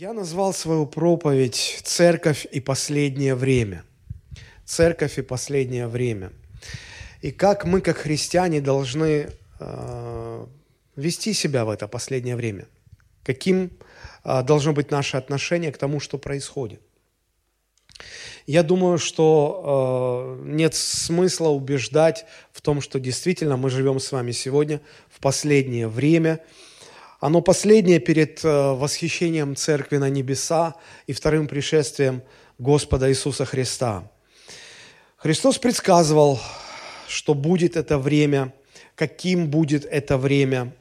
Я назвал свою проповедь «Церковь и последнее время». Церковь и последнее время. И как мы, как христиане, должны э, вести себя в это последнее время. Каким э, должно быть наше отношение к тому, что происходит. Я думаю, что э, нет смысла убеждать в том, что действительно мы живем с вами сегодня в последнее время – оно последнее перед э, восхищением церкви на небеса и вторым пришествием Господа Иисуса Христа. Христос предсказывал, что будет это время, каким будет это время.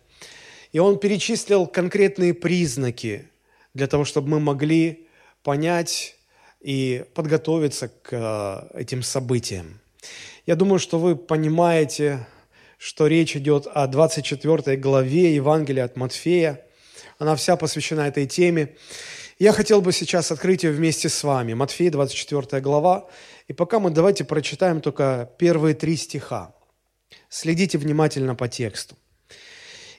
И Он перечислил конкретные признаки для того, чтобы мы могли понять и подготовиться к э, этим событиям. Я думаю, что вы понимаете, что речь идет о 24 главе Евангелия от Матфея. Она вся посвящена этой теме. Я хотел бы сейчас открыть ее вместе с вами. Матфея, 24 глава. И пока мы давайте прочитаем только первые три стиха. Следите внимательно по тексту.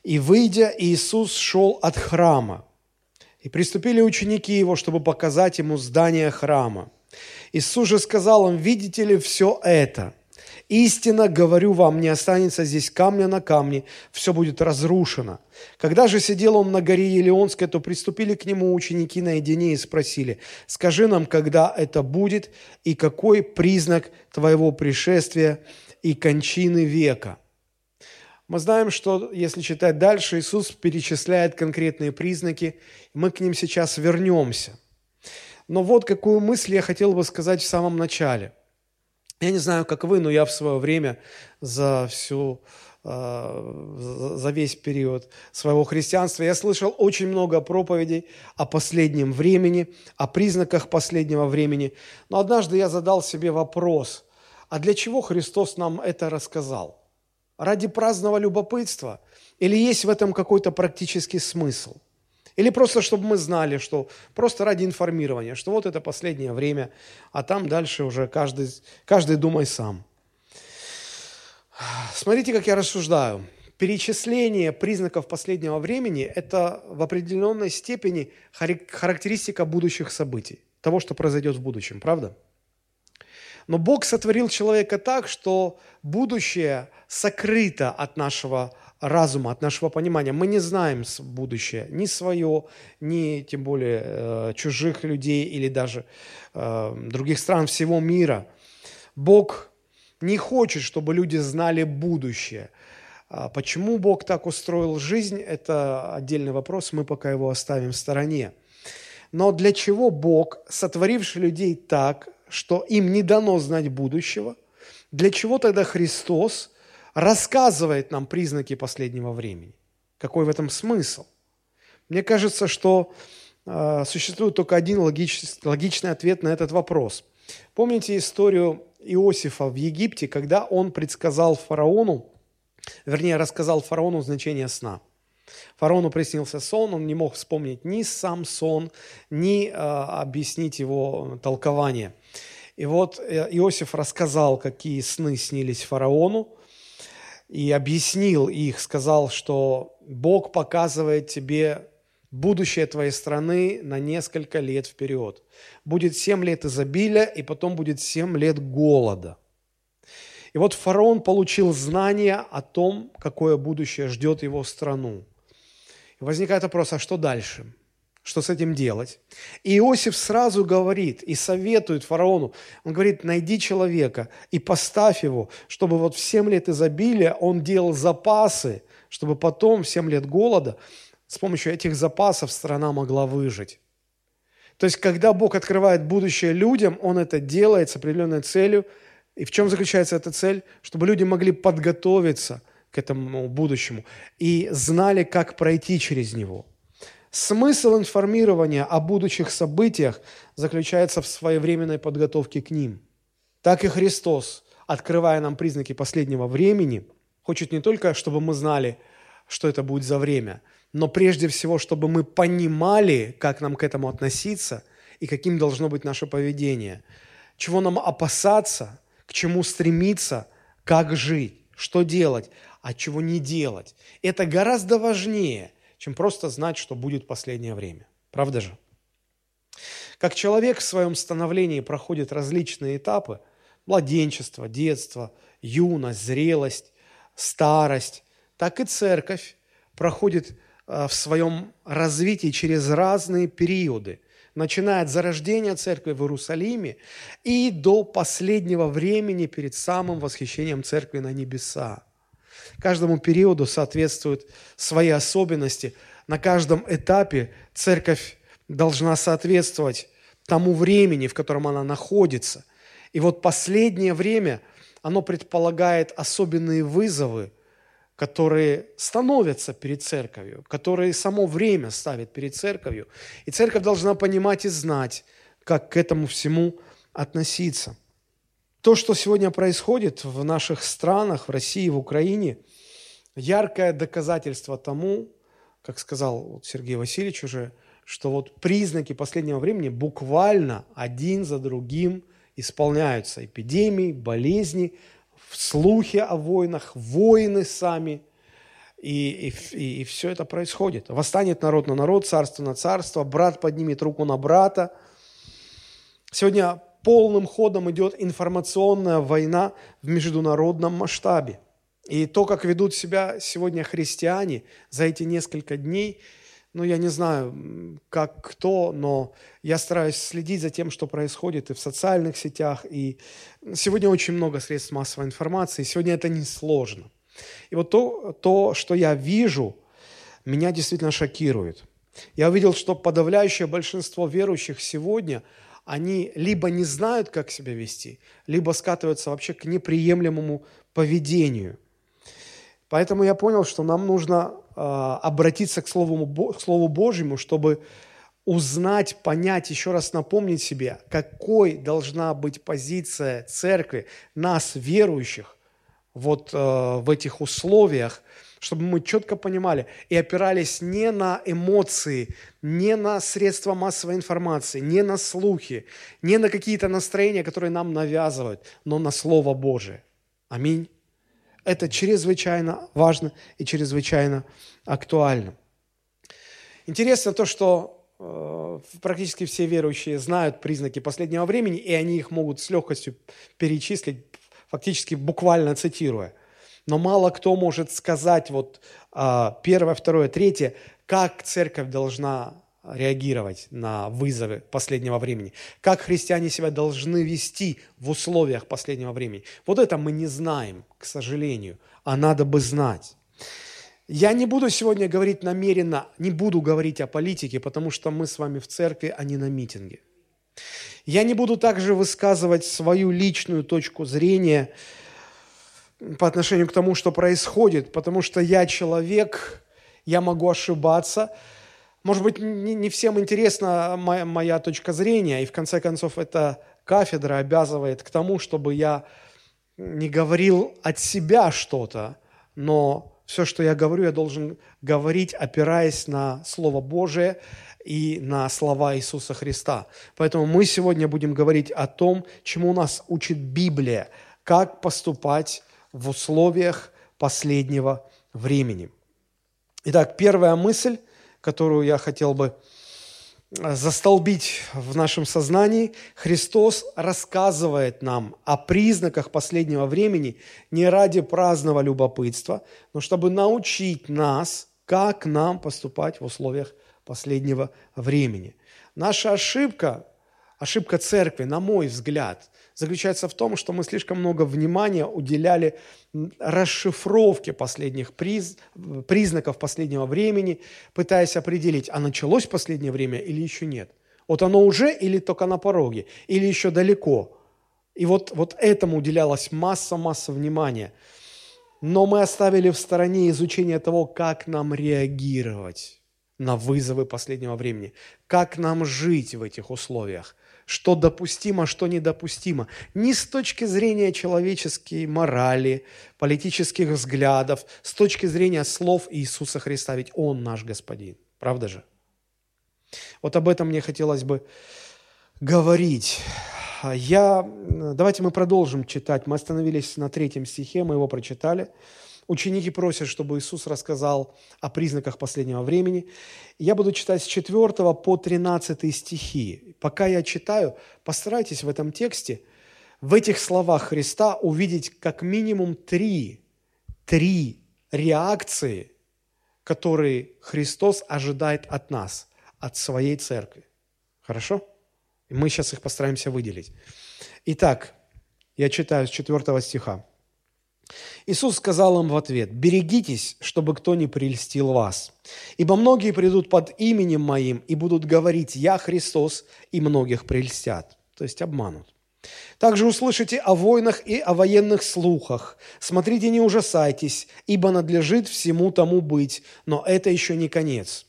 «И, выйдя, Иисус шел от храма, и приступили ученики его, чтобы показать ему здание храма. Иисус же сказал им, видите ли все это – Истинно говорю вам, не останется здесь камня на камне, все будет разрушено. Когда же сидел он на горе Елеонской, то приступили к нему ученики наедине и спросили, скажи нам, когда это будет и какой признак твоего пришествия и кончины века. Мы знаем, что если читать дальше, Иисус перечисляет конкретные признаки, мы к ним сейчас вернемся. Но вот какую мысль я хотел бы сказать в самом начале – я не знаю, как вы, но я в свое время за всю а, за весь период своего христианства. Я слышал очень много проповедей о последнем времени, о признаках последнего времени. Но однажды я задал себе вопрос, а для чего Христос нам это рассказал? Ради праздного любопытства? Или есть в этом какой-то практический смысл – или просто, чтобы мы знали, что просто ради информирования, что вот это последнее время, а там дальше уже каждый, каждый думай сам. Смотрите, как я рассуждаю. Перечисление признаков последнего времени – это в определенной степени характеристика будущих событий, того, что произойдет в будущем, правда? Но Бог сотворил человека так, что будущее сокрыто от нашего разума, от нашего понимания. Мы не знаем будущее, ни свое, ни тем более э, чужих людей или даже э, других стран всего мира. Бог не хочет, чтобы люди знали будущее. А почему Бог так устроил жизнь, это отдельный вопрос, мы пока его оставим в стороне. Но для чего Бог, сотворивший людей так, что им не дано знать будущего, для чего тогда Христос – рассказывает нам признаки последнего времени. Какой в этом смысл? Мне кажется, что э, существует только один логич, логичный ответ на этот вопрос. Помните историю Иосифа в Египте, когда он предсказал фараону, вернее, рассказал фараону значение сна. Фараону приснился сон, он не мог вспомнить ни сам сон, ни э, объяснить его толкование. И вот э, Иосиф рассказал, какие сны снились фараону, и объяснил их, сказал, что Бог показывает тебе будущее твоей страны на несколько лет вперед. Будет семь лет изобилия, и потом будет семь лет голода. И вот фараон получил знания о том, какое будущее ждет его страну. И возникает вопрос, а что дальше? Что с этим делать. И Иосиф сразу говорит и советует фараону, он говорит, найди человека и поставь его, чтобы вот в 7 лет изобилия он делал запасы, чтобы потом в 7 лет голода с помощью этих запасов страна могла выжить. То есть, когда Бог открывает будущее людям, Он это делает с определенной целью. И в чем заключается эта цель? Чтобы люди могли подготовиться к этому будущему и знали, как пройти через него – Смысл информирования о будущих событиях заключается в своевременной подготовке к ним. Так и Христос, открывая нам признаки последнего времени, хочет не только, чтобы мы знали, что это будет за время, но прежде всего, чтобы мы понимали, как нам к этому относиться и каким должно быть наше поведение, чего нам опасаться, к чему стремиться, как жить, что делать, а чего не делать. Это гораздо важнее – чем просто знать, что будет последнее время. Правда же? Как человек в своем становлении проходит различные этапы – младенчество, детство, юность, зрелость, старость, так и церковь проходит а, в своем развитии через разные периоды, начиная от зарождения церкви в Иерусалиме и до последнего времени перед самым восхищением церкви на небеса. Каждому периоду соответствуют свои особенности. На каждом этапе церковь должна соответствовать тому времени, в котором она находится. И вот последнее время, оно предполагает особенные вызовы, которые становятся перед церковью, которые само время ставит перед церковью. И церковь должна понимать и знать, как к этому всему относиться. То, что сегодня происходит в наших странах, в России, в Украине, яркое доказательство тому, как сказал Сергей Васильевич уже, что вот признаки последнего времени буквально один за другим исполняются. Эпидемии, болезни, слухи о войнах, войны сами. И, и, и все это происходит. Восстанет народ на народ, царство на царство, брат поднимет руку на брата. Сегодня полным ходом идет информационная война в международном масштабе. И то, как ведут себя сегодня христиане за эти несколько дней, ну, я не знаю, как кто, но я стараюсь следить за тем, что происходит и в социальных сетях, и сегодня очень много средств массовой информации, сегодня это несложно. И вот то, то, что я вижу, меня действительно шокирует. Я увидел, что подавляющее большинство верующих сегодня, они либо не знают, как себя вести, либо скатываются вообще к неприемлемому поведению – Поэтому я понял, что нам нужно э, обратиться к Слову, к Слову Божьему, чтобы узнать, понять, еще раз напомнить себе, какой должна быть позиция церкви, нас, верующих, вот э, в этих условиях, чтобы мы четко понимали и опирались не на эмоции, не на средства массовой информации, не на слухи, не на какие-то настроения, которые нам навязывают, но на Слово Божие. Аминь. Это чрезвычайно важно и чрезвычайно актуально. Интересно то, что э, практически все верующие знают признаки последнего времени, и они их могут с легкостью перечислить, фактически буквально цитируя. Но мало кто может сказать вот э, первое, второе, третье, как церковь должна реагировать на вызовы последнего времени, как христиане себя должны вести в условиях последнего времени. Вот это мы не знаем, к сожалению, а надо бы знать. Я не буду сегодня говорить намеренно, не буду говорить о политике, потому что мы с вами в церкви, а не на митинге. Я не буду также высказывать свою личную точку зрения по отношению к тому, что происходит, потому что я человек, я могу ошибаться, может быть, не, не всем интересна моя, моя точка зрения, и в конце концов эта кафедра обязывает к тому, чтобы я не говорил от себя что-то, но все, что я говорю, я должен говорить, опираясь на Слово Божие и на слова Иисуса Христа. Поэтому мы сегодня будем говорить о том, чему нас учит Библия, как поступать в условиях последнего времени. Итак, первая мысль – которую я хотел бы э, застолбить в нашем сознании, Христос рассказывает нам о признаках последнего времени не ради праздного любопытства, но чтобы научить нас, как нам поступать в условиях последнего времени. Наша ошибка, ошибка церкви, на мой взгляд, заключается в том, что мы слишком много внимания уделяли расшифровке последних приз, признаков последнего времени, пытаясь определить, а началось последнее время или еще нет. Вот оно уже или только на пороге, или еще далеко. И вот, вот этому уделялась масса-масса внимания. Но мы оставили в стороне изучение того, как нам реагировать на вызовы последнего времени, как нам жить в этих условиях что допустимо, что недопустимо. Не с точки зрения человеческой морали, политических взглядов, с точки зрения слов Иисуса Христа, ведь Он наш Господин. Правда же? Вот об этом мне хотелось бы говорить. Я, давайте мы продолжим читать. Мы остановились на третьем стихе, мы его прочитали. Ученики просят, чтобы Иисус рассказал о признаках последнего времени. Я буду читать с 4 по 13 стихи. пока я читаю, постарайтесь в этом тексте, в этих словах Христа увидеть как минимум три, три реакции, которые Христос ожидает от нас, от своей церкви. Хорошо? Мы сейчас их постараемся выделить. Итак, я читаю с 4 стиха. Иисус сказал им в ответ, «Берегитесь, чтобы кто не прельстил вас. Ибо многие придут под именем Моим и будут говорить, Я Христос, и многих прельстят». То есть обманут. Также услышите о войнах и о военных слухах. Смотрите, не ужасайтесь, ибо надлежит всему тому быть, но это еще не конец.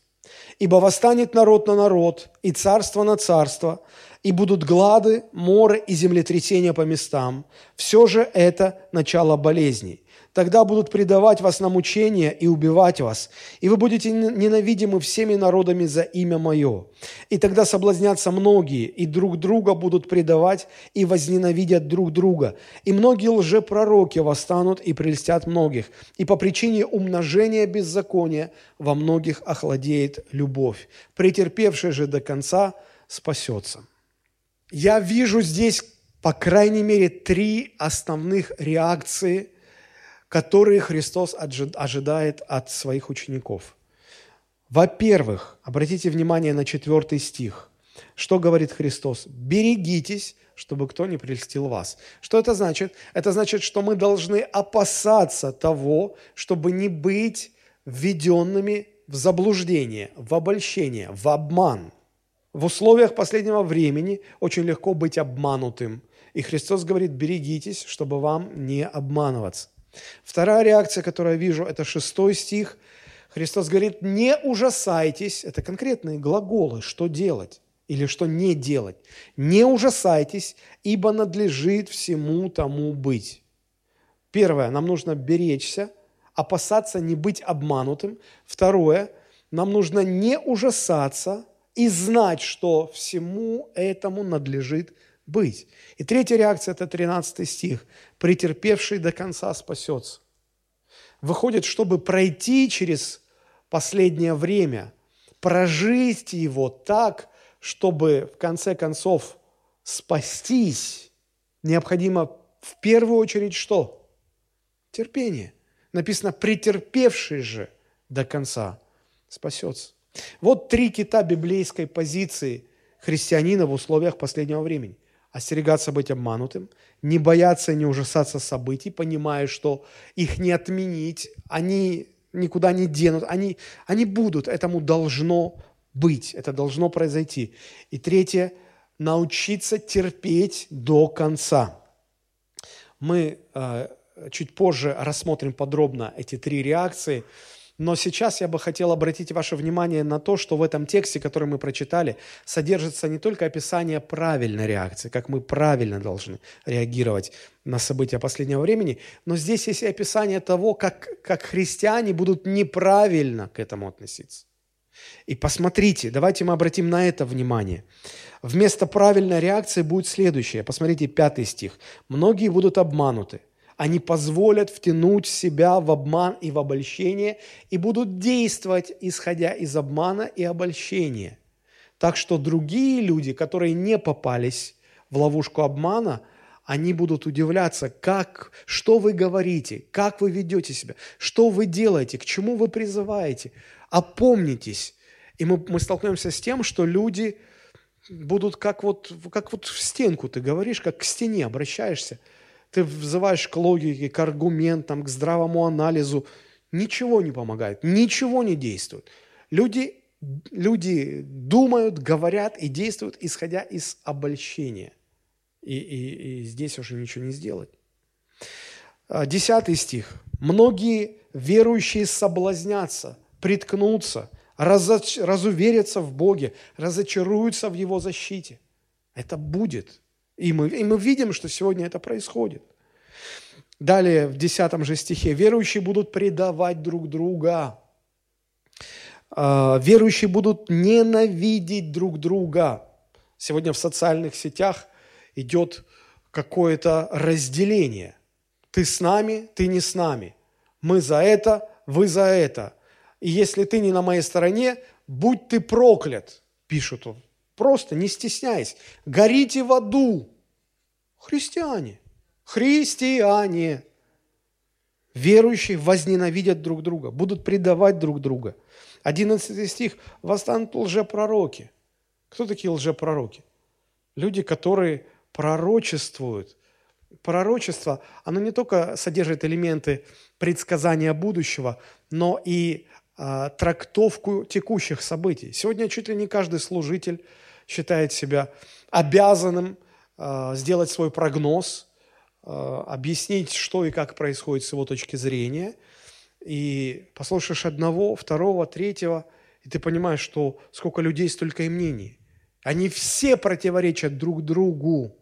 Ибо восстанет народ на народ, и царство на царство, и будут глады, моры и землетрясения по местам. Все же это начало болезней. Тогда будут предавать вас на мучения и убивать вас, и вы будете ненавидимы всеми народами за имя Мое. И тогда соблазнятся многие, и друг друга будут предавать, и возненавидят друг друга. И многие лжепророки восстанут и прельстят многих, и по причине умножения беззакония во многих охладеет любовь. Претерпевший же до конца спасется. Я вижу здесь, по крайней мере, три основных реакции, которые Христос ожидает от своих учеников. Во-первых, обратите внимание на четвертый стих. Что говорит Христос? «Берегитесь, чтобы кто не прельстил вас». Что это значит? Это значит, что мы должны опасаться того, чтобы не быть введенными в заблуждение, в обольщение, в обман – в условиях последнего времени очень легко быть обманутым. И Христос говорит, берегитесь, чтобы вам не обманываться. Вторая реакция, которую я вижу, это шестой стих. Христос говорит, не ужасайтесь. Это конкретные глаголы, что делать или что не делать. Не ужасайтесь, ибо надлежит всему тому быть. Первое, нам нужно беречься, опасаться не быть обманутым. Второе, нам нужно не ужасаться – и знать, что всему этому надлежит быть. И третья реакция – это 13 стих. «Претерпевший до конца спасется». Выходит, чтобы пройти через последнее время, прожить его так, чтобы в конце концов спастись, необходимо в первую очередь что? Терпение. Написано, претерпевший же до конца спасется. Вот три кита библейской позиции христианина в условиях последнего времени. Остерегаться быть обманутым, не бояться и не ужасаться событий, понимая, что их не отменить, они никуда не денут, они, они будут, этому должно быть, это должно произойти. И третье, научиться терпеть до конца. Мы э, чуть позже рассмотрим подробно эти три реакции – но сейчас я бы хотел обратить ваше внимание на то, что в этом тексте, который мы прочитали, содержится не только описание правильной реакции, как мы правильно должны реагировать на события последнего времени, но здесь есть и описание того, как, как христиане будут неправильно к этому относиться. И посмотрите, давайте мы обратим на это внимание. Вместо правильной реакции будет следующее. Посмотрите, пятый стих. «Многие будут обмануты, они позволят втянуть себя в обман и в обольщение и будут действовать, исходя из обмана и обольщения. Так что другие люди, которые не попались в ловушку обмана, они будут удивляться, как, что вы говорите, как вы ведете себя, что вы делаете, к чему вы призываете. Опомнитесь. И мы, мы столкнемся с тем, что люди будут как вот, как вот в стенку ты говоришь, как к стене обращаешься – ты взываешь к логике, к аргументам, к здравому анализу. Ничего не помогает, ничего не действует. Люди, люди думают, говорят и действуют, исходя из обольщения. И, и, и здесь уже ничего не сделать. А, десятый стих. «Многие верующие соблазнятся, приткнутся, разоч... разуверятся в Боге, разочаруются в Его защите». Это будет. И мы, и мы видим, что сегодня это происходит. Далее, в 10 же стихе, верующие будут предавать друг друга. А, верующие будут ненавидеть друг друга. Сегодня в социальных сетях идет какое-то разделение. Ты с нами, ты не с нами. Мы за это, вы за это. И если ты не на моей стороне, будь ты проклят, пишут просто не стесняясь. Горите в аду. Христиане. Христиане. Верующие возненавидят друг друга, будут предавать друг друга. 11 стих. Восстанут лжепророки. Кто такие лжепророки? Люди, которые пророчествуют. Пророчество, оно не только содержит элементы предсказания будущего, но и а, трактовку текущих событий. Сегодня чуть ли не каждый служитель считает себя обязанным а, сделать свой прогноз, а, объяснить, что и как происходит с его точки зрения. И послушаешь одного, второго, третьего, и ты понимаешь, что сколько людей, столько и мнений. Они все противоречат друг другу.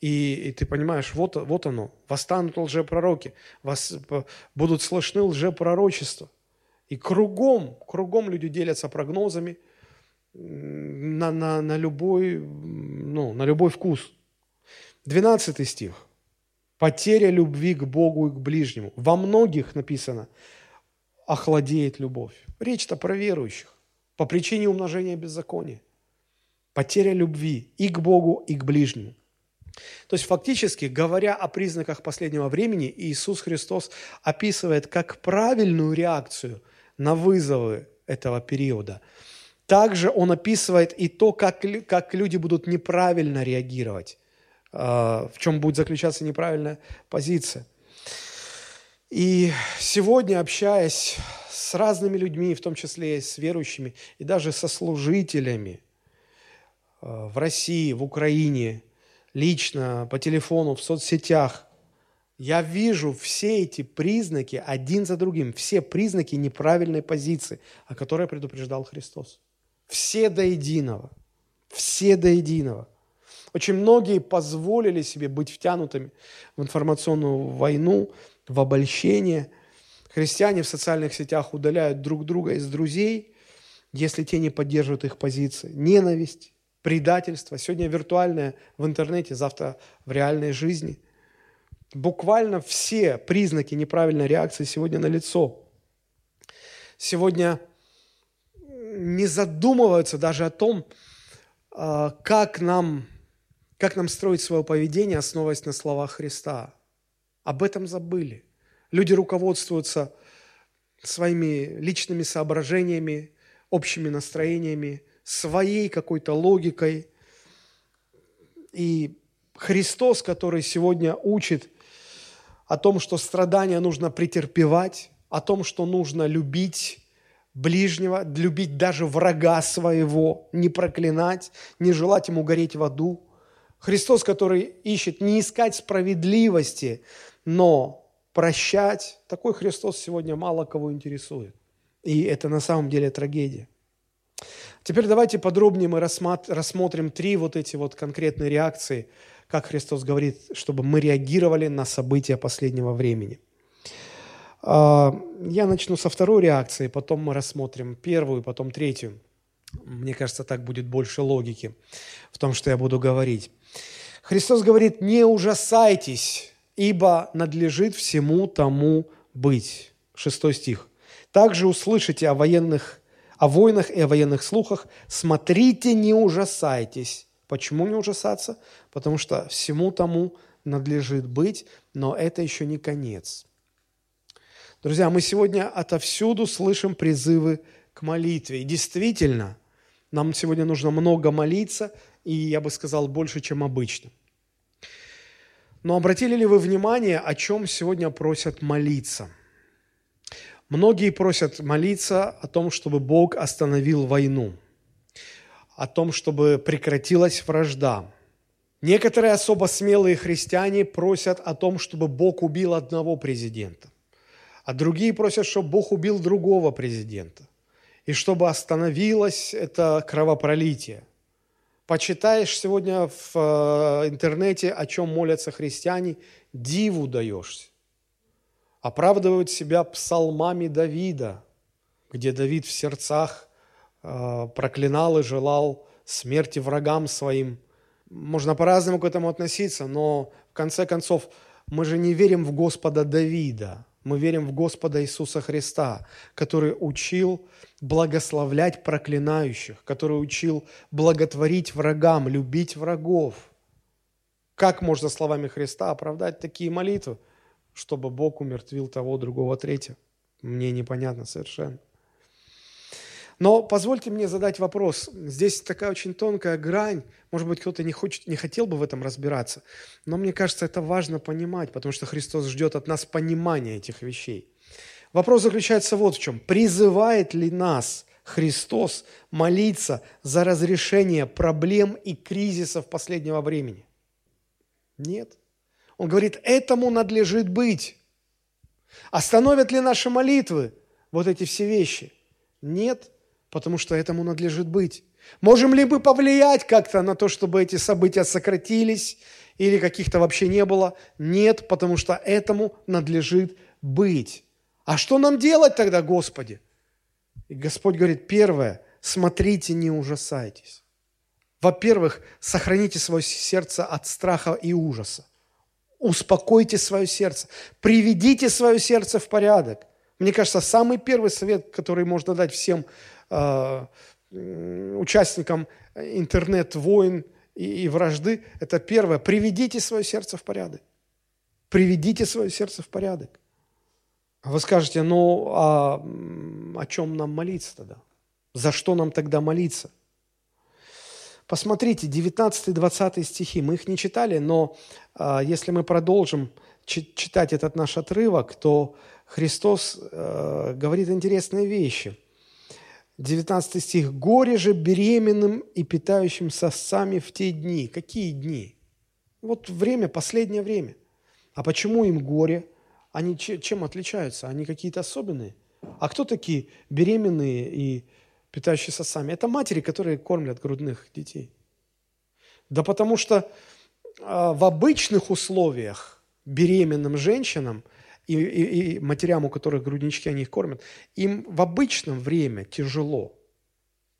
И, и ты понимаешь, вот, вот оно, восстанут лжепророки, вас, будут слышны лжепророчества. И кругом, кругом люди делятся прогнозами на, на, на, любой, ну, на любой вкус. 12 стих. Потеря любви к Богу и к ближнему. Во многих написано, охладеет любовь. Речь-то про верующих. По причине умножения беззакония. Потеря любви и к Богу, и к ближнему. То есть фактически, говоря о признаках последнего времени, Иисус Христос описывает как правильную реакцию на вызовы этого периода. Также он описывает и то, как, как люди будут неправильно реагировать, а, в чем будет заключаться неправильная позиция. И сегодня, общаясь с разными людьми, в том числе и с верующими, и даже со служителями – Э, в России, в Украине, лично, по телефону, в соцсетях, я вижу все эти признаки один за другим, все признаки неправильной позиции, о которой предупреждал Христос. Все до единого. Все до единого. Очень многие позволили себе быть втянутыми в информационную войну, в обольщение. Христиане в социальных сетях удаляют друг друга из друзей, если те не поддерживают их позиции. Ненависть, предательство. Сегодня виртуальное в интернете, завтра в реальной жизни. Буквально все признаки неправильной реакции сегодня на лицо. Сегодня не задумываются даже о том, а, как нам, как нам строить свое поведение, основываясь на словах Христа. Об этом забыли. Люди руководствуются своими личными соображениями, общими настроениями – своей какой-то логикой. И Христос, который сегодня учит о том, что страдания нужно претерпевать, о том, что нужно любить ближнего, любить даже врага своего, не проклинать, не желать ему гореть в аду. Христос, который ищет не искать справедливости, но прощать, такой Христос сегодня мало кого интересует. И это на самом деле трагедия. Теперь давайте подробнее мы рассмотрим три вот эти вот конкретные реакции, как Христос говорит, чтобы мы реагировали на события последнего времени. А, я начну со второй реакции, потом мы рассмотрим первую, потом третью. Мне кажется, так будет больше логики в том, что я буду говорить. Христос говорит, не ужасайтесь, ибо надлежит всему тому быть. Шестой стих. Также услышите о военных о войнах и о военных слухах. Смотрите, не ужасайтесь. Почему не ужасаться? Потому что всему тому надлежит быть, но это еще не конец. Друзья, мы сегодня отовсюду слышим призывы к молитве. И действительно, нам сегодня нужно много молиться, и я бы сказал, больше, чем обычно. Но обратили ли вы внимание, о чем сегодня просят молиться – Многие просят молиться о том, чтобы Бог остановил войну, о том, чтобы прекратилась вражда. Некоторые особо смелые христиане просят о том, чтобы Бог убил одного президента, а другие просят, чтобы Бог убил другого президента, и чтобы остановилось это кровопролитие. Почитаешь сегодня в э, интернете, о чем молятся христиане, диву даешься оправдывают себя псалмами Давида, где Давид в сердцах э, проклинал и желал смерти врагам своим. Можно по-разному к этому относиться, но в конце концов мы же не верим в Господа Давида, Мы верим в Господа Иисуса Христа, который учил благословлять проклинающих, который учил благотворить врагам, любить врагов. Как можно словами Христа оправдать такие молитвы, чтобы Бог умертвил того, другого, третьего? Мне непонятно совершенно. Но позвольте мне задать вопрос. Здесь такая очень тонкая грань. Может быть, кто-то не, хочет, не хотел бы в этом разбираться. Но мне кажется, это важно понимать, потому что Христос ждет от нас понимания этих вещей. Вопрос заключается вот в чем. Призывает ли нас Христос молиться за разрешение проблем и кризисов последнего времени? Нет. Он говорит, этому надлежит быть. Остановят ли наши молитвы вот эти все вещи? Нет потому что этому надлежит быть. Можем ли мы повлиять как-то на то, чтобы эти события сократились или каких-то вообще не было? Нет, потому что этому надлежит быть. А что нам делать тогда, Господи? И Господь говорит, первое, смотрите, не ужасайтесь. Во-первых, сохраните свое сердце от страха и ужаса. Успокойте свое сердце. Приведите свое сердце в порядок. Мне кажется, самый первый совет, который можно дать всем участникам интернет-войн и, и вражды, это первое. Приведите свое сердце в порядок. Приведите свое сердце в порядок. Вы скажете, ну, а о чем нам молиться тогда? За что нам тогда молиться? Посмотрите, 19-20 стихи, мы их не читали, но а, если мы продолжим читать этот наш отрывок, то Христос а, говорит интересные вещи – 19 стих. «Горе же беременным и питающим сосцами в те дни». Какие дни? Вот время, последнее время. А почему им горе? Они чем отличаются? Они какие-то особенные? А кто такие беременные и питающие сосами? Это матери, которые кормят грудных детей. Да потому что а, в обычных условиях беременным женщинам – и, и, и матерям, у которых груднички, они их кормят, им в обычном время тяжело.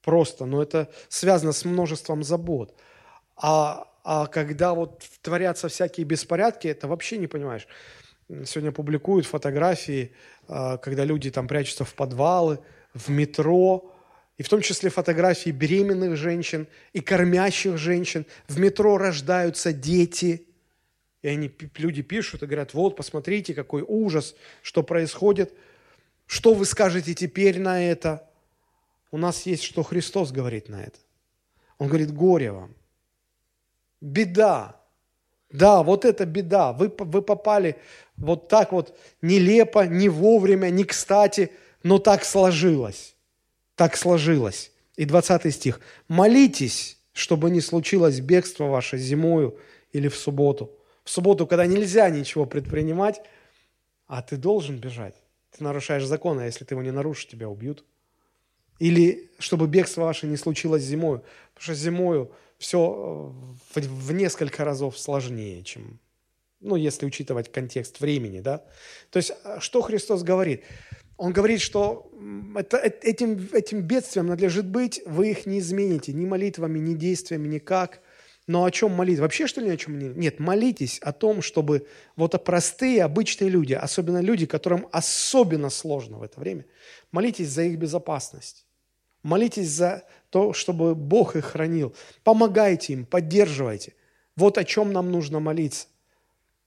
Просто, но это связано с множеством забот. А, а когда вот творятся всякие беспорядки, это вообще не понимаешь. Сегодня публикуют фотографии, а, когда люди там прячутся в подвалы, в метро, и в том числе фотографии беременных женщин и кормящих женщин. В метро рождаются дети – и они, люди пишут и говорят, вот, посмотрите, какой ужас, что происходит. Что вы скажете теперь на это? У нас есть, что Христос говорит на это. Он говорит, горе вам. Беда. Да, вот это беда. Вы, вы попали вот так вот нелепо, не вовремя, не кстати, но так сложилось. Так сложилось. И 20 стих. «Молитесь, чтобы не случилось бегство ваше зимою или в субботу, в субботу, когда нельзя ничего предпринимать, а ты должен бежать. Ты нарушаешь закон, а если ты его не нарушишь, тебя убьют. Или чтобы бегство ваше не случилось зимою. Потому что зимою все э, в, в несколько разов сложнее, чем, ну, если учитывать контекст времени, да. То есть, э, что Христос говорит? Он говорит, что это, э, этим, этим бедствием надлежит быть, вы их не измените ни молитвами, ни действиями, никак. Но о чем молиться? Вообще, что ли, о чем молиться? Нет, молитесь о том, чтобы вот простые, обычные люди, особенно люди, которым особенно сложно в это время, молитесь за их безопасность. Молитесь за то, чтобы Бог их хранил. Помогайте им, поддерживайте. Вот о чем нам нужно молиться.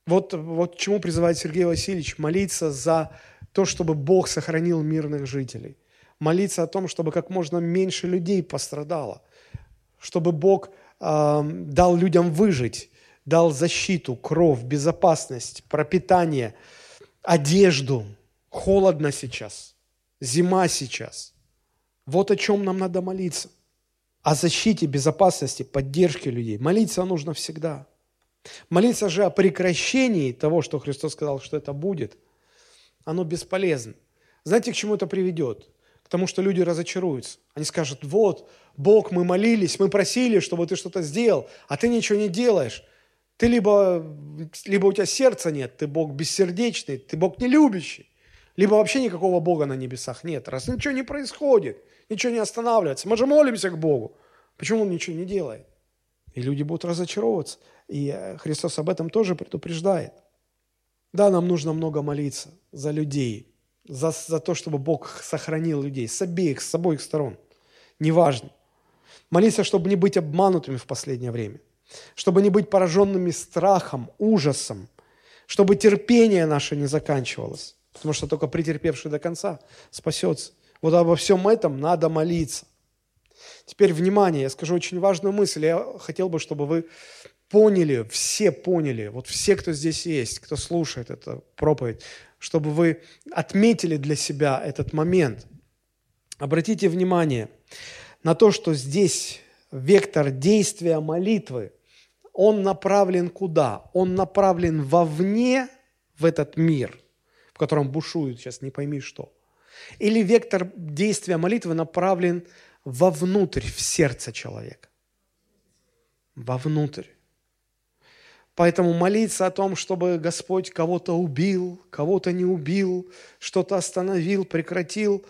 Вот, вот чему призывает Сергей Васильевич. Молиться за то, чтобы Бог сохранил мирных жителей. Молиться о том, чтобы как можно меньше людей пострадало. Чтобы Бог дал людям выжить, дал защиту, кровь, безопасность, пропитание, одежду. Холодно сейчас, зима сейчас. Вот о чем нам надо молиться. О защите, безопасности, поддержке людей. Молиться нужно всегда. Молиться же о прекращении того, что Христос сказал, что это будет, оно бесполезно. Знаете, к чему это приведет? К тому, что люди разочаруются. Они скажут, вот, Бог, мы молились, мы просили, чтобы ты что-то сделал, а ты ничего не делаешь. Ты либо, либо у тебя сердца нет, ты Бог бессердечный, ты Бог не любящий, либо вообще никакого Бога на небесах нет. Раз ничего не происходит, ничего не останавливается, мы же молимся к Богу. Почему Он ничего не делает? И люди будут разочаровываться. И э, Христос об этом тоже предупреждает. Да, нам нужно много молиться за людей, за, за то, чтобы Бог сохранил людей с обеих, с обоих сторон. Неважно. Молиться, чтобы не быть обманутыми в последнее время, чтобы не быть пораженными страхом, ужасом, чтобы терпение наше не заканчивалось, потому что только претерпевший до конца спасется. Вот обо всем этом надо молиться. Теперь, внимание, я скажу очень важную мысль. Я хотел бы, чтобы вы поняли, все поняли, вот все, кто здесь есть, кто слушает эту проповедь, чтобы вы отметили для себя этот момент. Обратите внимание на то, что здесь вектор действия молитвы, он направлен куда? Он направлен вовне в этот мир, в котором бушует сейчас не пойми что. Или вектор действия молитвы направлен вовнутрь, в сердце человека. Вовнутрь. Поэтому молиться о том, чтобы Господь кого-то убил, кого-то не убил, что-то остановил, прекратил,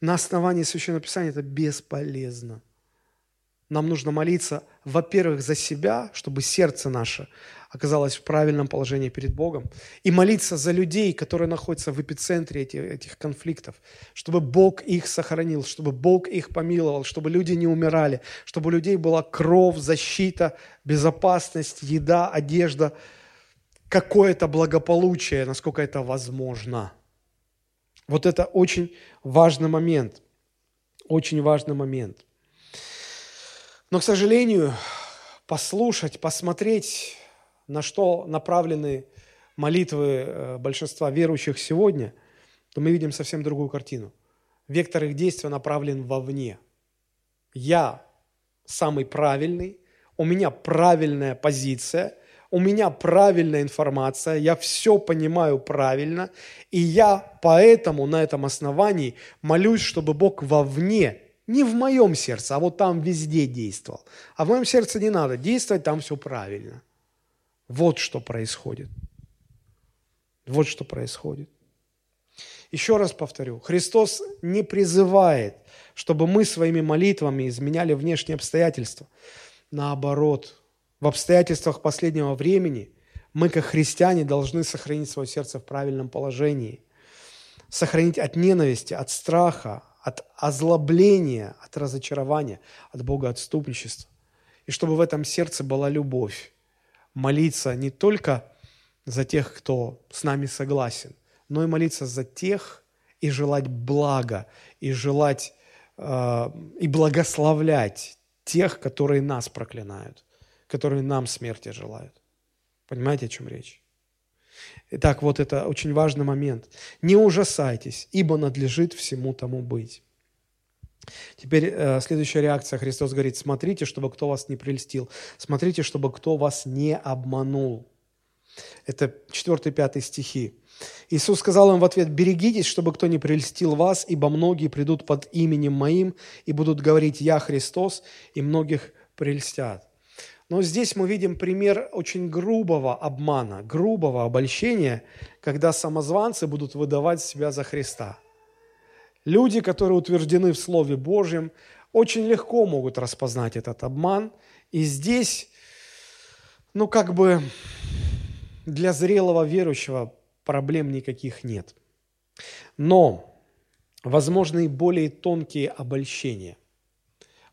на основании Священного Писания это бесполезно. Нам нужно молиться, во-первых, за себя, чтобы сердце наше оказалось в правильном положении перед Богом, и молиться за людей, которые находятся в эпицентре этих, этих конфликтов, чтобы Бог их сохранил, чтобы Бог их помиловал, чтобы люди не умирали, чтобы у людей была кровь, защита, безопасность, еда, одежда, какое-то благополучие, насколько это возможно. Вот это очень важный момент, очень важный момент. Но, к сожалению, послушать, посмотреть, на что направлены молитвы э, большинства верующих сегодня, то мы видим совсем другую картину. Вектор их действия направлен вовне. Я самый правильный, у меня правильная позиция, у меня правильная информация, я все понимаю правильно, и я поэтому на этом основании молюсь, чтобы Бог вовне не в моем сердце, а вот там везде действовал. А в моем сердце не надо действовать, там все правильно. Вот что происходит. Вот что происходит. Еще раз повторю, Христос не призывает, чтобы мы своими молитвами изменяли внешние обстоятельства. Наоборот, в обстоятельствах последнего времени мы, как христиане, должны сохранить свое сердце в правильном положении, сохранить от ненависти, от страха, от озлобления, от разочарования, от Бога отступничества. И чтобы в этом сердце была любовь. Молиться не только за тех, кто с нами согласен, но и молиться за тех и желать блага, и желать э, и благословлять тех, которые нас проклинают, которые нам смерти желают. Понимаете, о чем речь? Итак, вот это очень важный момент. Не ужасайтесь, ибо надлежит всему тому быть. Теперь э, следующая реакция. Христос говорит, смотрите, чтобы кто вас не прельстил. Смотрите, чтобы кто вас не обманул. Это 4-5 стихи. Иисус сказал им в ответ, «Берегитесь, чтобы кто не прельстил вас, ибо многие придут под именем Моим и будут говорить, Я Христос, и многих прельстят». Но здесь мы видим пример очень грубого обмана, грубого обольщения, когда самозванцы будут выдавать себя за Христа. Люди, которые утверждены в Слове Божьем, очень легко могут распознать этот обман. И здесь, ну как бы для зрелого верующего проблем никаких нет. Но возможны и более тонкие обольщения,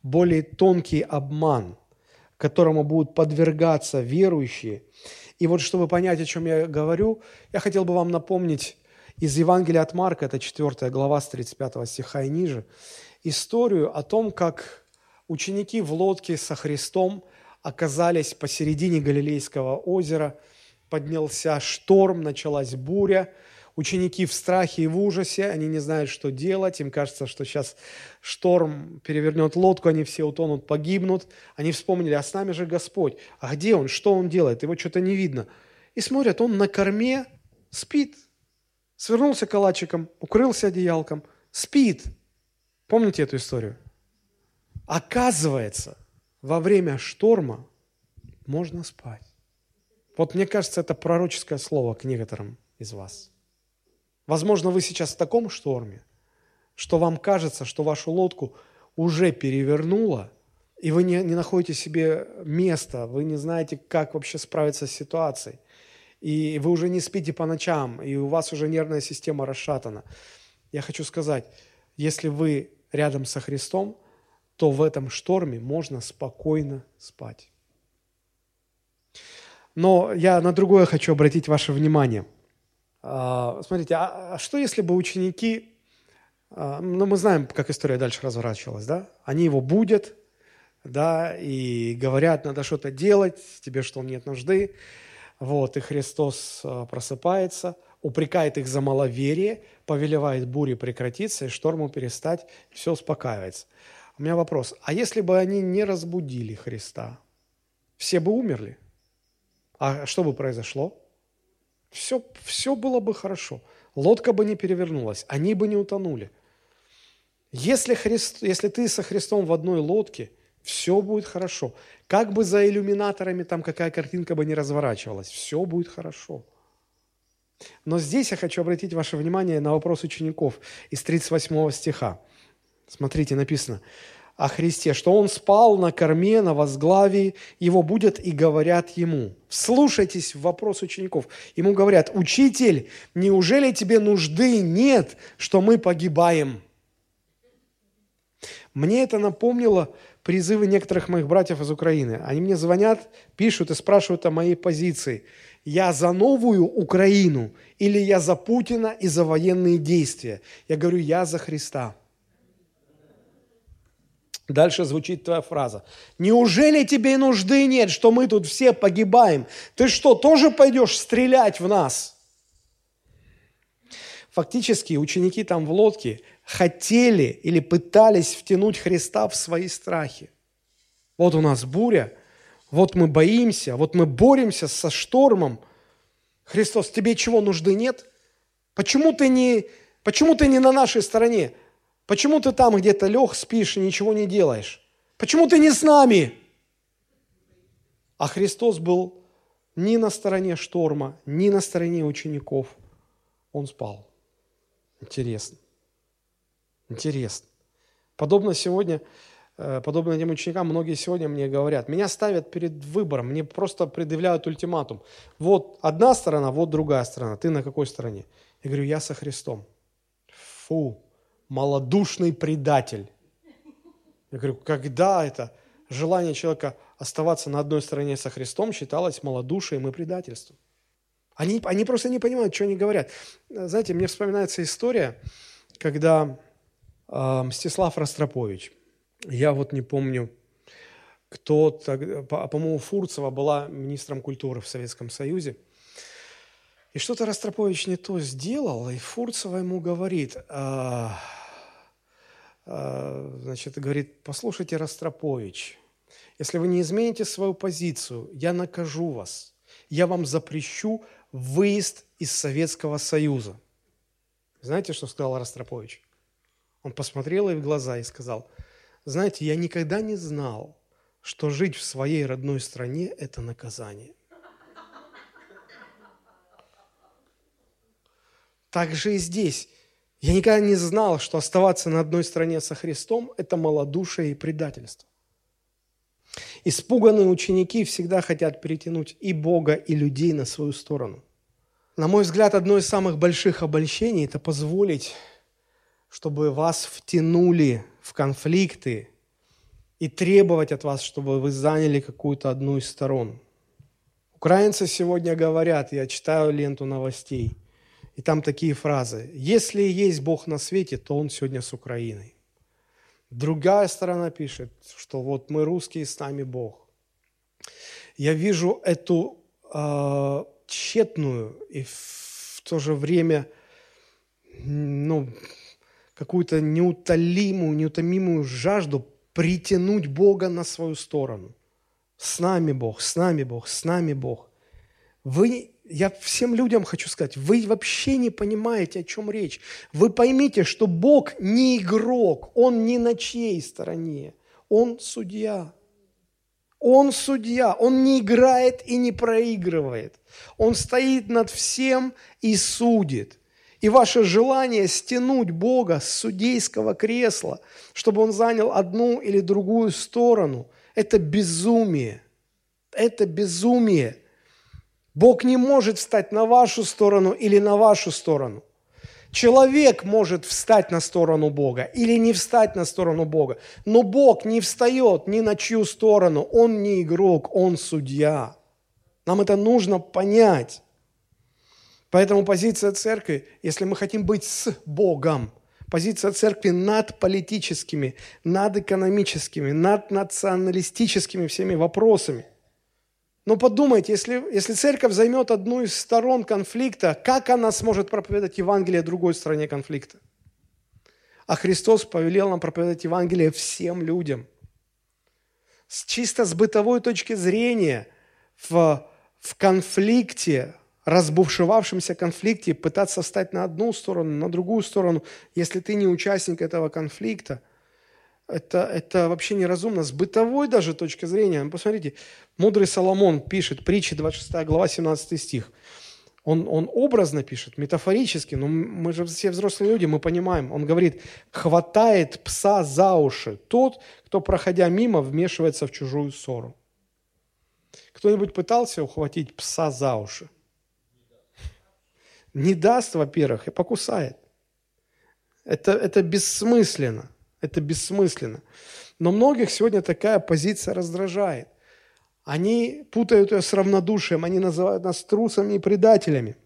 более тонкий обман – которому будут подвергаться верующие. И вот чтобы понять, о чем я говорю, я хотел бы вам напомнить из Евангелия от Марка, это 4 глава с 35 стиха и ниже, историю о том, как ученики в лодке со Христом оказались посередине Галилейского озера, поднялся шторм, началась буря – Ученики в страхе и в ужасе, они не знают, что делать, им кажется, что сейчас шторм перевернет лодку, они все утонут, погибнут. Они вспомнили, а с нами же Господь. А где Он? Что Он делает? Его что-то не видно. И смотрят, Он на корме спит. Свернулся калачиком, укрылся одеялком, спит. Помните эту историю? Оказывается, во время шторма можно спать. Вот мне кажется, это пророческое слово к некоторым из вас – Возможно, вы сейчас в таком шторме, что вам кажется, что вашу лодку уже перевернуло, и вы не, не находите себе места, вы не знаете, как вообще справиться с ситуацией. и вы уже не спите по ночам, и у вас уже нервная система расшатана. Я хочу сказать, если вы рядом со Христом, то в этом шторме можно спокойно спать. Но я на другое хочу обратить ваше внимание. А, смотрите, а, а что если бы ученики, а, ну мы знаем, как история дальше разворачивалась, да? Они его будут, да, и говорят, надо что-то делать, тебе что, нет нужды. Вот, и Христос просыпается, упрекает их за маловерие, повелевает буре прекратиться и шторму перестать, все успокаивается. У меня вопрос, а если бы они не разбудили Христа, все бы умерли? А что бы произошло? Все, все было бы хорошо. Лодка бы не перевернулась, они бы не утонули. Если, Христ, если ты со Христом в одной лодке, все будет хорошо. Как бы за иллюминаторами там какая картинка бы не разворачивалась, все будет хорошо. Но здесь я хочу обратить ваше внимание на вопрос учеников из 38 стиха. Смотрите, написано о Христе, что Он спал на корме, на возглавии, Его будет и говорят Ему. Слушайтесь в вопрос учеников. Ему говорят, «Учитель, неужели тебе нужды нет, что мы погибаем?» Мне это напомнило призывы некоторых моих братьев из Украины. Они мне звонят, пишут и спрашивают о моей позиции. Я за новую Украину или я за Путина и за военные действия? Я говорю, я за Христа. Дальше звучит твоя фраза. Неужели тебе нужды нет, что мы тут все погибаем? Ты что, тоже пойдешь стрелять в нас? Фактически ученики там в лодке хотели или пытались втянуть Христа в свои страхи. Вот у нас буря, вот мы боимся, вот мы боремся со штормом. Христос, тебе чего нужды нет? Почему ты не, почему ты не на нашей стороне? Почему ты там где-то лег, спишь и ничего не делаешь? Почему ты не с нами? А Христос был ни на стороне шторма, ни на стороне учеников. Он спал. Интересно. Интересно. Подобно сегодня, э, подобно этим ученикам, многие сегодня мне говорят, меня ставят перед выбором, мне просто предъявляют ультиматум. Вот одна сторона, вот другая сторона. Ты на какой стороне? Я говорю, я со Христом. Фу, малодушный предатель. Я говорю, когда это желание человека оставаться на одной стороне со Христом считалось малодушием и предательством? Они, они просто не понимают, что они говорят. Знаете, мне вспоминается история, когда э, Мстислав Ростропович, я вот не помню, кто, по-моему, Фурцева была министром культуры в Советском Союзе, и что-то Ростропович не то сделал, и Фурцева ему говорит, а, значит, говорит, послушайте, Ростропович, если вы не измените свою позицию, я накажу вас, я вам запрещу выезд из Советского Союза. Знаете, что сказал Ростропович? Он посмотрел ей в глаза и сказал, знаете, я никогда не знал, что жить в своей родной стране – это наказание. Так же и здесь. Я никогда не знал, что оставаться на одной стороне со Христом – это малодушие и предательство. Испуганные ученики всегда хотят перетянуть и Бога, и людей на свою сторону. На мой взгляд, одно из самых больших обольщений – это позволить, чтобы вас втянули в конфликты и требовать от вас, чтобы вы заняли какую-то одну из сторон. Украинцы сегодня говорят, я читаю ленту новостей – и там такие фразы. Если есть Бог на свете, то Он сегодня с Украиной. Другая сторона пишет, что вот мы русские, с нами Бог. Я вижу эту э, тщетную и в то же время ну, какую-то неутолимую, неутомимую жажду притянуть Бога на свою сторону. С нами Бог, с нами Бог, с нами Бог. Вы я всем людям хочу сказать, вы вообще не понимаете, о чем речь. Вы поймите, что Бог не игрок, Он не на чьей стороне, Он судья. Он судья, Он не играет и не проигрывает. Он стоит над всем и судит. И ваше желание стянуть Бога с судейского кресла, чтобы Он занял одну или другую сторону, это безумие. Это безумие – Бог не может встать на вашу сторону или на вашу сторону. Человек может встать на сторону Бога или не встать на сторону Бога. Но Бог не встает ни на чью сторону. Он не игрок, Он судья. Нам это нужно понять. Поэтому позиция церкви, если мы хотим быть с Богом, позиция церкви над политическими, над экономическими, над националистическими всеми вопросами. Но подумайте, если, если церковь займет одну из сторон конфликта, как она сможет проповедовать Евангелие другой стороне конфликта? А Христос повелел нам проповедовать Евангелие всем людям. С, чисто с бытовой точки зрения в, в конфликте разбушевавшемся конфликте пытаться встать на одну сторону, на другую сторону, если ты не участник этого конфликта, это, это вообще неразумно. С бытовой даже точки зрения, посмотрите, мудрый Соломон пишет, притчи 26 глава, 17 стих. Он, он образно пишет, метафорически, но мы же все взрослые люди, мы понимаем. Он говорит, хватает пса за уши тот, кто, проходя мимо, вмешивается в чужую ссору. Кто-нибудь пытался ухватить пса за уши? не даст, во-первых, и покусает. Это, это бессмысленно. Это бессмысленно. Но многих сегодня такая позиция раздражает. Они путают ее с равнодушием, они называют нас трусами и предателями.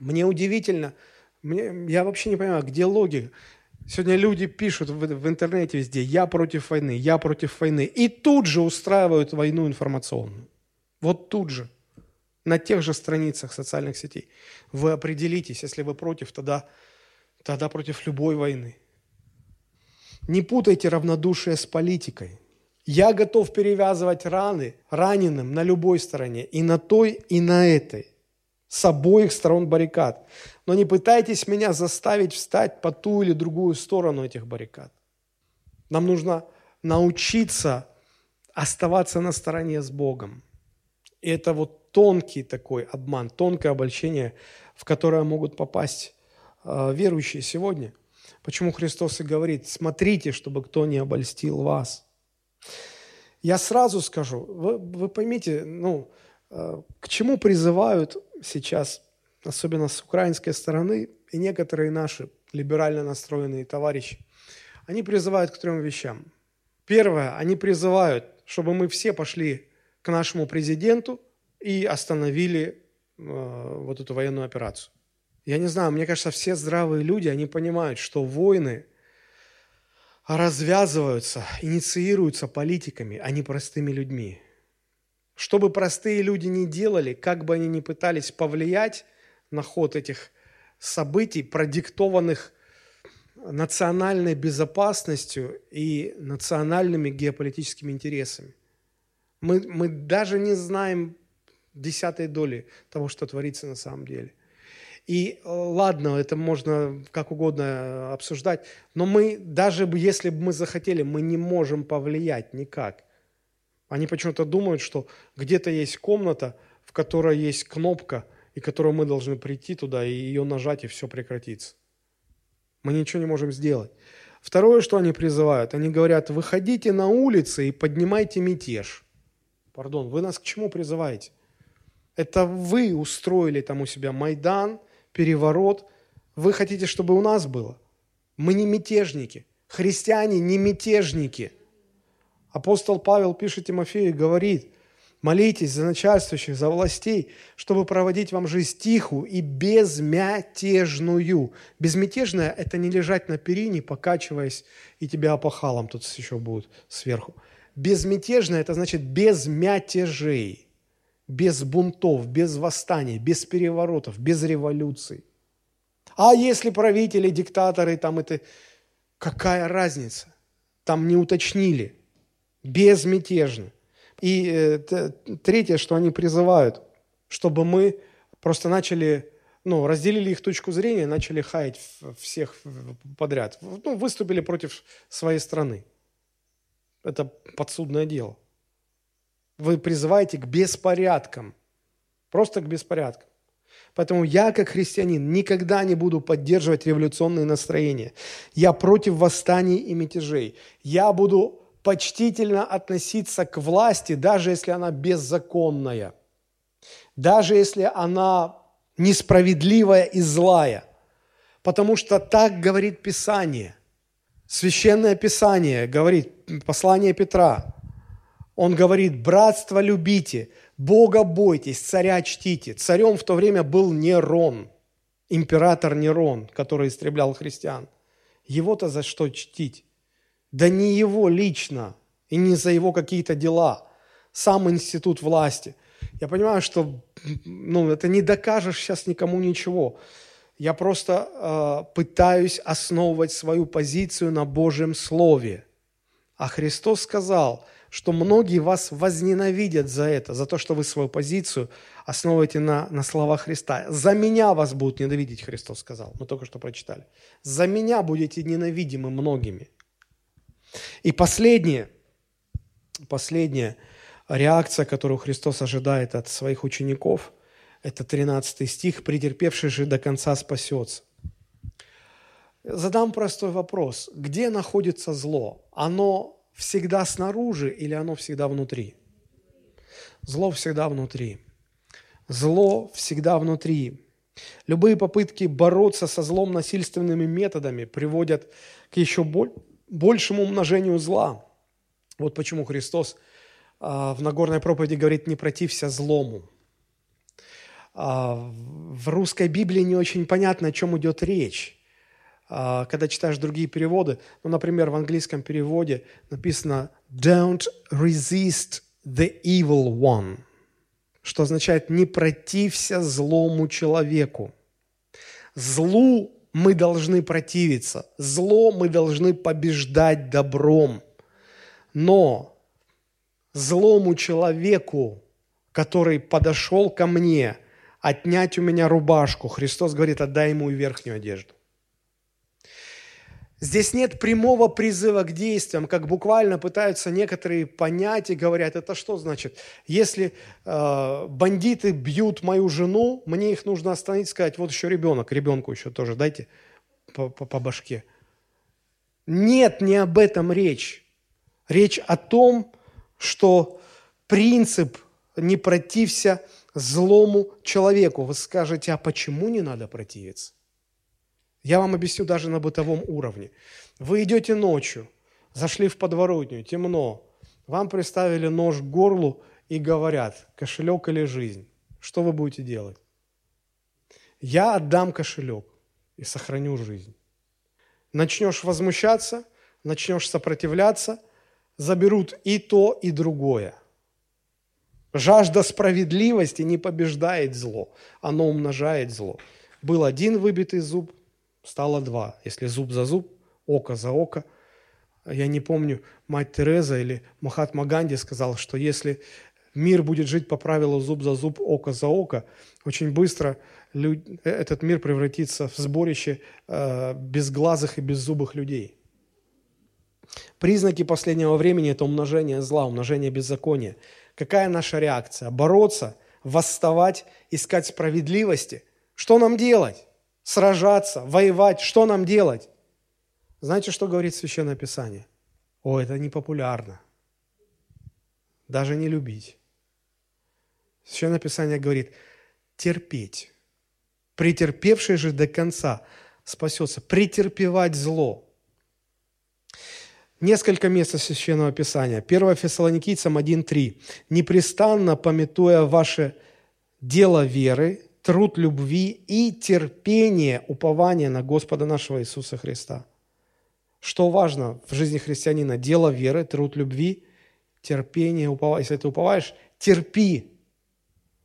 Мне удивительно, мне, я вообще не понимаю, где логика. Сегодня люди пишут в, в интернете везде, я против войны, я против войны. И тут же устраивают войну информационную. Вот тут же на тех же страницах социальных сетей. Вы определитесь, если вы против, тогда, тогда против любой войны. Не путайте равнодушие с политикой. Я готов перевязывать раны раненым на любой стороне, и на той, и на этой, с обоих сторон баррикад. Но не пытайтесь меня заставить встать по ту или другую сторону этих баррикад. Нам нужно научиться оставаться на стороне с Богом. И это вот тонкий такой обман, тонкое обольщение, в которое могут попасть э, верующие сегодня. Почему Христос и говорит, смотрите, чтобы кто не обольстил вас. Я сразу скажу, вы, вы поймите, ну, э, к чему призывают сейчас, особенно с украинской стороны, и некоторые наши либерально настроенные товарищи, они призывают к трем вещам. Первое, они призывают, чтобы мы все пошли к нашему президенту – и остановили э, вот эту военную операцию. Я не знаю, мне кажется, все здравые люди, они понимают, что войны развязываются, инициируются политиками, а не простыми людьми. Что бы простые люди ни делали, как бы они ни пытались повлиять на ход этих событий, продиктованных национальной безопасностью и национальными геополитическими интересами. Мы, мы даже не знаем десятой доли того, что творится на самом деле. И э, ладно, это можно как угодно э, обсуждать, но мы, даже если бы мы захотели, мы не можем повлиять никак. Они почему-то думают, что где-то есть комната, в которой есть кнопка, и которую мы должны прийти туда и ее нажать, и все прекратится. Мы ничего не можем сделать. Второе, что они призывают, они говорят, выходите на улицы и поднимайте мятеж. Пардон, вы нас к чему призываете? Это вы устроили там у себя Майдан, переворот. Вы хотите, чтобы у нас было? Мы не мятежники. Христиане не мятежники. Апостол Павел пишет Тимофею и говорит, молитесь за начальствующих, за властей, чтобы проводить вам жизнь тихую и безмятежную. Безмятежная – это не лежать на перине, покачиваясь, и тебя опахалом тут еще будет сверху. Безмятежная – это значит без мятежей без бунтов, без восстаний, без переворотов, без революций. А если правители, диктаторы, там это... Какая разница? Там не уточнили. Безмятежно. И э, третье, что они призывают, чтобы мы просто начали, ну, разделили их точку зрения, начали хаять всех подряд. Ну, выступили против своей страны. Это подсудное дело. Вы призываете к беспорядкам. Просто к беспорядкам. Поэтому я, как христианин, никогда не буду поддерживать революционные настроения. Я против восстаний и мятежей. Я буду почтительно относиться к власти, даже если она беззаконная. даже если она несправедливая и злая, потому что так говорит Писание. Священное Писание говорит, послание Петра, он говорит, братство любите, Бога бойтесь, царя чтите. Царем в то время был Нерон, император Нерон, который истреблял христиан. Его-то за что чтить? Да не его лично и не за его какие-то дела. Сам институт власти. Я понимаю, что ну, это не докажешь сейчас никому ничего. Я просто э, пытаюсь основывать свою позицию на Божьем Слове. А Христос сказал, что многие вас возненавидят за это, за то, что вы свою позицию основываете на, на словах Христа. За меня вас будут ненавидеть, Христос сказал. Мы только что прочитали. За меня будете ненавидимы многими. И последнее, последняя реакция, которую Христос ожидает от своих учеников, это 13 стих, «Претерпевший же до конца спасется». Задам простой вопрос. Где находится зло? Оно всегда снаружи или оно всегда внутри? Зло всегда внутри. Зло всегда внутри. Любые попытки бороться со злом насильственными методами приводят к еще большему умножению зла. Вот почему Христос а, в Нагорной проповеди говорит «не протився злому». А, в русской Библии не очень понятно, о чем идет речь. А, когда читаешь другие переводы, ну, например, в английском переводе написано «don't resist the evil one», что означает «не протився злому человеку». Злу мы должны противиться, зло мы должны побеждать добром. Но злому человеку, который подошел ко мне, отнять у меня рубашку, Христос говорит, отдай ему и верхнюю одежду. Здесь нет прямого призыва к действиям, как буквально пытаются некоторые понять и говорят, это что значит? Если э, бандиты бьют мою жену, мне их нужно остановить сказать, вот еще ребенок, ребенку еще тоже дайте по, по, по башке. Нет, не об этом речь. Речь о том, что принцип «не протився злому человеку». Вы скажете, а почему не надо противиться? Я вам объясню даже на бытовом уровне. Вы идете ночью, зашли в подворотню, темно, вам приставили нож к горлу и говорят, кошелек или жизнь. Что вы будете делать? Я отдам кошелек и сохраню жизнь. Начнешь возмущаться, начнешь сопротивляться, заберут и то, и другое. Жажда справедливости не побеждает зло, оно умножает зло. Был один выбитый зуб – стало два. Если зуб за зуб, око за око. Я не помню, мать Тереза или Махатма Ганди сказал, что если мир будет жить по правилу зуб за зуб, око за око, очень быстро люд... Э, этот мир превратится в сборище э, безглазых и беззубых людей. Признаки последнего времени – это умножение зла, умножение беззакония. Какая наша реакция? Бороться, восставать, искать справедливости? Что нам делать? Сражаться, воевать, что нам делать? Знаете, что говорит Священное Писание? О, это не популярно. Даже не любить. Священное Писание говорит, терпеть. Претерпевший же до конца спасется. Претерпевать зло. Несколько мест из Священного Писания. 1 Фессалоникийцам 1.3. «Непрестанно, пометуя ваше дело веры, труд любви и терпение, упование на Господа нашего Иисуса Христа. Что важно в жизни христианина? Дело веры, труд любви, терпение, упование. Если ты уповаешь, терпи.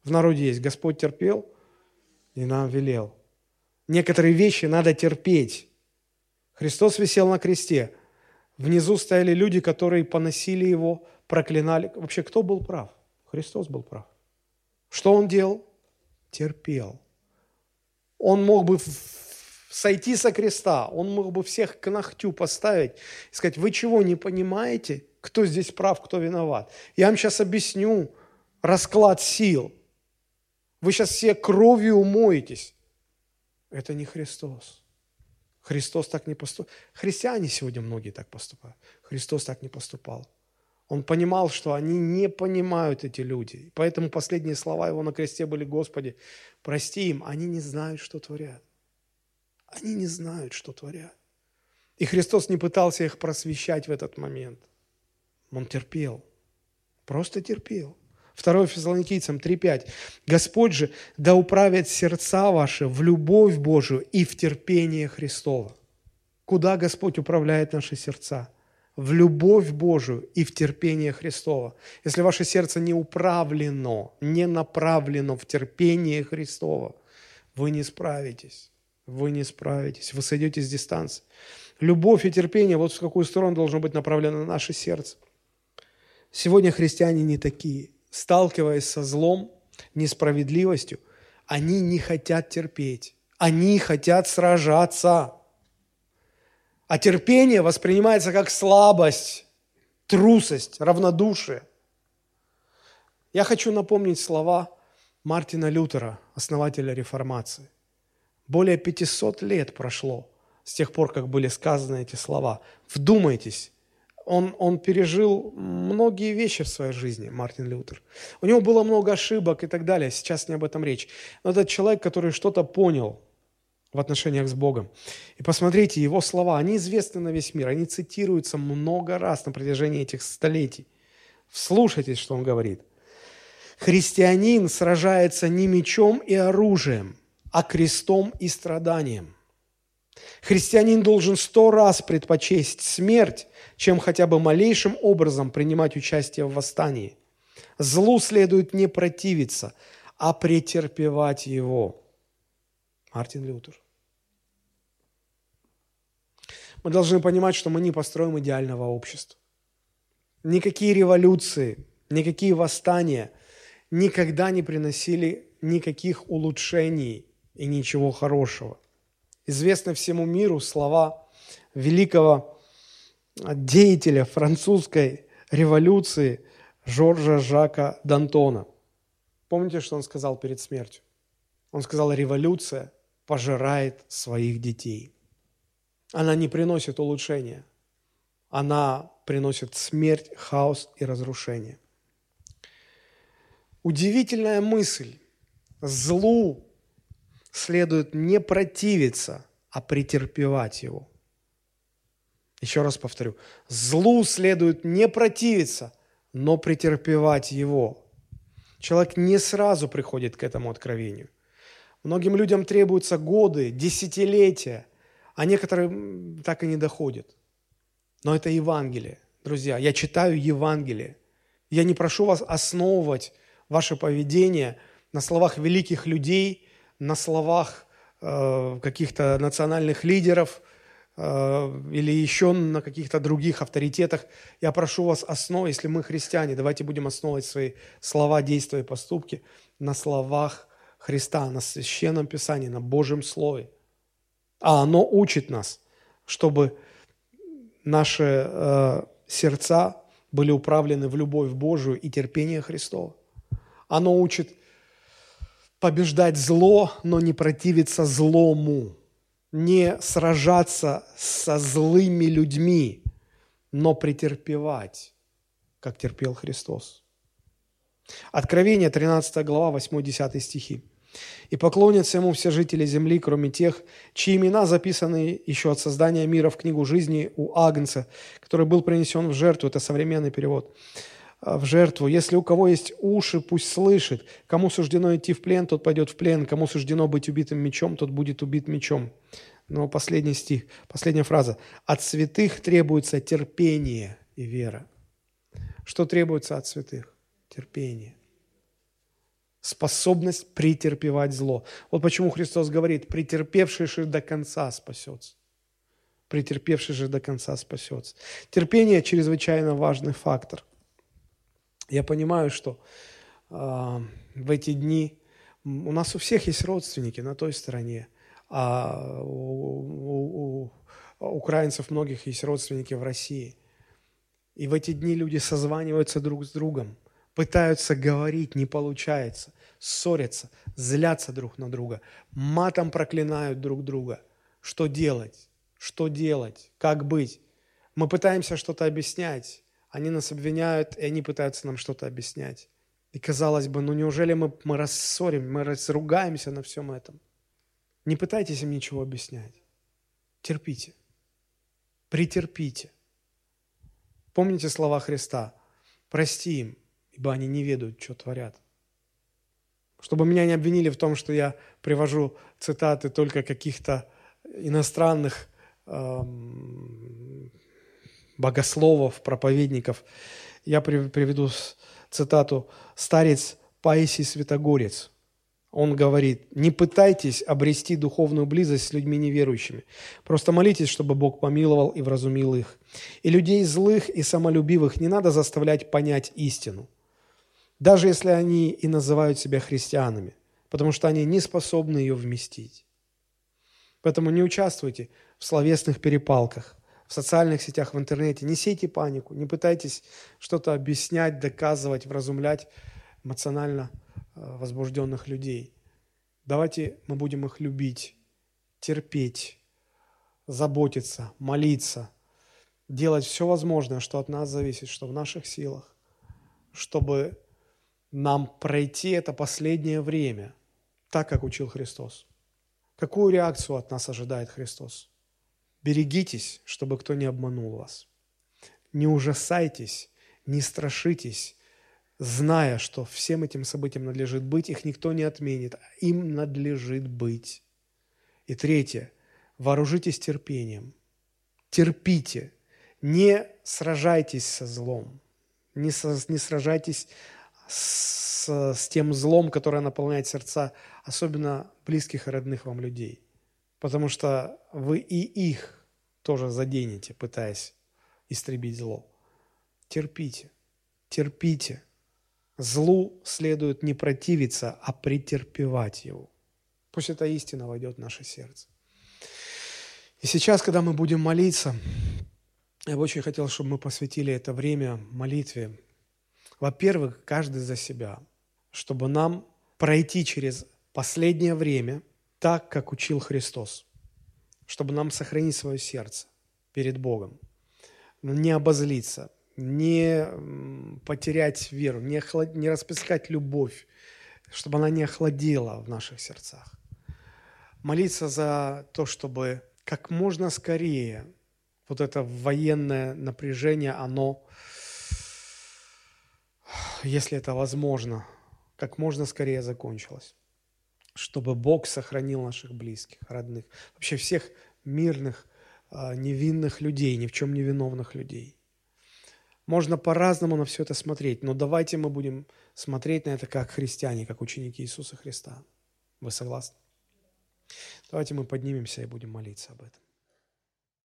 В народе есть Господь терпел и нам велел. Некоторые вещи надо терпеть. Христос висел на кресте. Внизу стояли люди, которые поносили его, проклинали. Вообще, кто был прав? Христос был прав. Что он делал? Терпел. Он мог бы сойти со креста, он мог бы всех к ногтю поставить и сказать, вы чего не понимаете, кто здесь прав, кто виноват? Я вам сейчас объясню расклад сил. Вы сейчас все кровью умоетесь. Это не Христос. Христос так не поступал. Христиане сегодня многие так поступают. Христос так не поступал. Он понимал, что они не понимают эти люди. Поэтому последние слова его на кресте были, Господи, прости им, они не знают, что творят. Они не знают, что творят. И Христос не пытался их просвещать в этот момент. Он терпел, просто терпел. 2 Фессалоникийцам 3.5. «Господь же да управит сердца ваши в любовь Божию и в терпение Христова». Куда Господь управляет наши сердца? В любовь Божию и в терпение Христова. Если ваше сердце не управлено, не направлено в терпение Христова, вы не справитесь. Вы не справитесь. Вы сойдете с дистанции. Любовь и терпение, вот в какую сторону должно быть направлено наше сердце. Сегодня христиане не такие. Сталкиваясь со злом, несправедливостью, они не хотят терпеть. Они хотят сражаться. А терпение воспринимается как слабость, трусость, равнодушие. Я хочу напомнить слова Мартина Лютера, основателя реформации. Более 500 лет прошло с тех пор, как были сказаны эти слова. Вдумайтесь, он, он пережил многие вещи в своей жизни, Мартин Лютер. У него было много ошибок и так далее, сейчас не об этом речь. Но это человек, который что-то понял – в отношениях с Богом. И посмотрите, его слова, они известны на весь мир, они цитируются много раз на протяжении этих столетий. Вслушайтесь, что он говорит. Христианин сражается не мечом и оружием, а крестом и страданием. Христианин должен сто раз предпочесть смерть, чем хотя бы малейшим образом принимать участие в восстании. Злу следует не противиться, а претерпевать его. Мартин Лютер. Мы должны понимать, что мы не построим идеального общества. Никакие революции, никакие восстания никогда не приносили никаких улучшений и ничего хорошего. Известны всему миру слова великого деятеля французской революции Жоржа Жака Д'Антона. Помните, что он сказал перед смертью? Он сказал, революция пожирает своих детей. Она не приносит улучшения. Она приносит смерть, хаос и разрушение. Удивительная мысль. Злу следует не противиться, а претерпевать его. Еще раз повторю. Злу следует не противиться, но претерпевать его. Человек не сразу приходит к этому откровению. Многим людям требуются годы, десятилетия, а некоторые так и не доходят. Но это Евангелие, друзья. Я читаю Евангелие. Я не прошу вас основывать ваше поведение на словах великих людей, на словах э, каких-то национальных лидеров э, или еще на каких-то других авторитетах. Я прошу вас основывать, если мы христиане, давайте будем основывать свои слова, действия и поступки на словах Христа, на Священном Писании, на Божьем Слове. А оно учит нас, чтобы наши э, сердца были управлены в любовь Божию и терпение Христова. Оно учит побеждать зло, но не противиться злому, не сражаться со злыми людьми, но претерпевать, как терпел Христос. Откровение, 13 глава, 8-10 стихи. «И поклонятся ему все жители земли, кроме тех, чьи имена записаны еще от создания мира в книгу жизни у Агнца, который был принесен в жертву». Это современный перевод. «А, «В жертву. Если у кого есть уши, пусть слышит. Кому суждено идти в плен, тот пойдет в плен. Кому суждено быть убитым мечом, тот будет убит мечом». Но последний стих, последняя фраза. «От святых требуется терпение и вера». Что требуется от святых? терпение, способность претерпевать зло. Вот почему Христос говорит, претерпевший же до конца спасется. Претерпевший же до конца спасется. Терпение – чрезвычайно важный фактор. Я понимаю, что э, в эти дни у нас у всех есть родственники на той стороне, а у, у, у украинцев многих есть родственники в России. И в эти дни люди созваниваются друг с другом – пытаются говорить, не получается, ссорятся, злятся друг на друга, матом проклинают друг друга. Что делать? Что делать? Как быть? Мы пытаемся что-то объяснять, Они нас обвиняют, и они пытаются нам что-то объяснять. И казалось бы, ну неужели мы, мы рассорим, мы разругаемся на всем этом? Не пытайтесь им ничего объяснять. Терпите. Претерпите. Помните слова Христа. Прости им, ибо они не ведают, что творят. Чтобы меня не обвинили в том, что я привожу цитаты только каких-то иностранных эм, богословов, проповедников, я приведу цитату «Старец Паисий Святогорец». Он говорит, не пытайтесь обрести духовную близость с людьми неверующими. Просто молитесь, чтобы Бог помиловал и вразумил их. И людей злых и самолюбивых не надо заставлять понять истину. Даже если они и называют себя христианами, потому что они не способны ее вместить. Поэтому не участвуйте в словесных перепалках, в социальных сетях, в интернете. Не сейте панику, не пытайтесь что-то объяснять, доказывать, вразумлять эмоционально э, возбужденных людей. Давайте мы будем их любить, терпеть, заботиться, молиться, делать все возможное, что от нас зависит, что в наших силах, чтобы нам пройти это последнее время так, как учил Христос. Какую реакцию от нас ожидает Христос? Берегитесь, чтобы кто не обманул вас. Не ужасайтесь, не страшитесь, зная, что всем этим событиям надлежит быть, их никто не отменит, а им надлежит быть. И третье, вооружитесь терпением, терпите, не сражайтесь со злом, не, со, не сражайтесь с, с тем злом, которое наполняет сердца, особенно близких и родных вам людей. Потому что вы и их тоже заденете, пытаясь истребить зло. Терпите, терпите. Злу следует не противиться, а претерпевать его. Пусть эта истина войдет в наше сердце. И сейчас, когда мы будем молиться, я бы очень хотел, чтобы мы посвятили это время молитве, во-первых, каждый за себя, чтобы нам пройти через последнее время так, как учил Христос, чтобы нам сохранить свое сердце перед Богом, не обозлиться, не потерять веру, не, охлад... не расплескать любовь, чтобы она не охладела в наших сердцах. Молиться за то, чтобы как можно скорее вот это военное напряжение, оно если это возможно, как можно скорее закончилось. Чтобы Бог сохранил наших близких, родных, вообще всех мирных, а, невинных людей, ни в чем не виновных людей. Можно по-разному на все это смотреть, но давайте мы будем смотреть на это как христиане, как ученики Иисуса Христа. Вы согласны? Давайте мы поднимемся и будем молиться об этом.